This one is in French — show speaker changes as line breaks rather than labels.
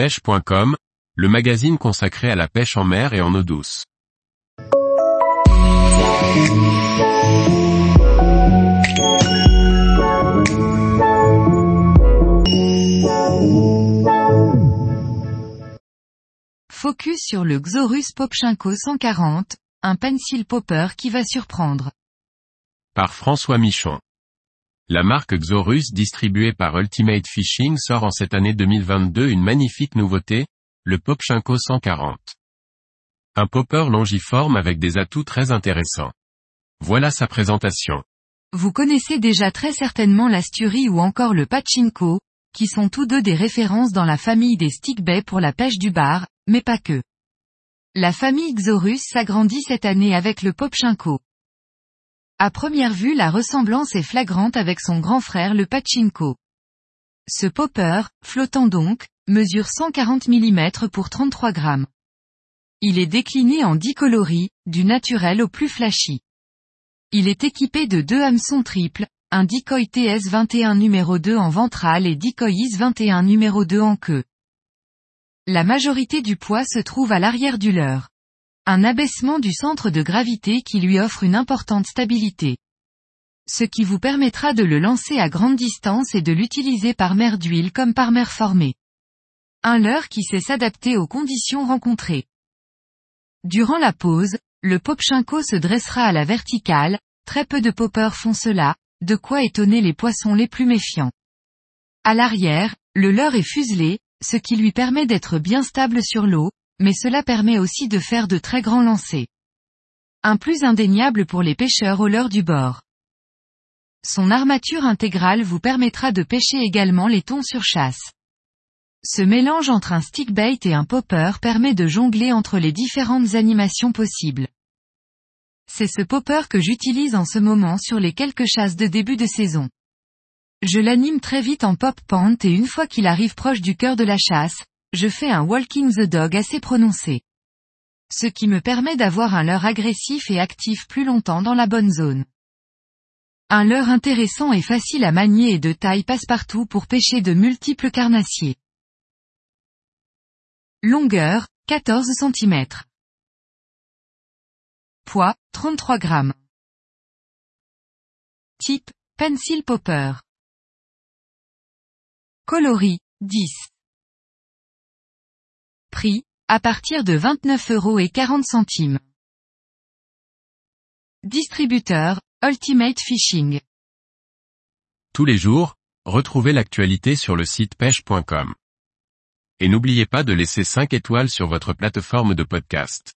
pêche.com, le magazine consacré à la pêche en mer et en eau douce.
Focus sur le Xorus Popchenko 140, un pencil popper qui va surprendre.
Par François Michon. La marque Xorus distribuée par Ultimate Fishing sort en cette année 2022 une magnifique nouveauté, le Popchenko 140. Un popper longiforme avec des atouts très intéressants. Voilà sa présentation.
Vous connaissez déjà très certainement l'asturie ou encore le pachinko, qui sont tous deux des références dans la famille des stickbaits pour la pêche du bar, mais pas que. La famille Xorus s'agrandit cette année avec le Popchenko. À première vue la ressemblance est flagrante avec son grand frère le Pachinko. Ce popper, flottant donc, mesure 140 mm pour 33 grammes. Il est décliné en 10 coloris, du naturel au plus flashy. Il est équipé de deux hameçons triples, un decoy TS21 numéro 2 en ventral et decoy IS21 numéro 2 en queue. La majorité du poids se trouve à l'arrière du leurre. Un abaissement du centre de gravité qui lui offre une importante stabilité. Ce qui vous permettra de le lancer à grande distance et de l'utiliser par mer d'huile comme par mer formée. Un leurre qui sait s'adapter aux conditions rencontrées. Durant la pause, le popchinko se dressera à la verticale, très peu de poppers font cela, de quoi étonner les poissons les plus méfiants. À l'arrière, le leurre est fuselé, ce qui lui permet d'être bien stable sur l'eau, mais cela permet aussi de faire de très grands lancers. Un plus indéniable pour les pêcheurs au leurre du bord. Son armature intégrale vous permettra de pêcher également les thons sur chasse. Ce mélange entre un stickbait et un popper permet de jongler entre les différentes animations possibles. C'est ce popper que j'utilise en ce moment sur les quelques chasses de début de saison. Je l'anime très vite en pop pant et une fois qu'il arrive proche du cœur de la chasse, je fais un walking the dog assez prononcé. Ce qui me permet d'avoir un leurre agressif et actif plus longtemps dans la bonne zone. Un leurre intéressant et facile à manier et de taille passe-partout pour pêcher de multiples carnassiers. Longueur, 14 cm. Poids, 33 grammes. Type, pencil popper. Coloris, 10. Prix, à partir de 29 euros et 40 centimes. Distributeur, Ultimate Fishing.
Tous les jours, retrouvez l'actualité sur le site pêche.com. Et n'oubliez pas de laisser 5 étoiles sur votre plateforme de podcast.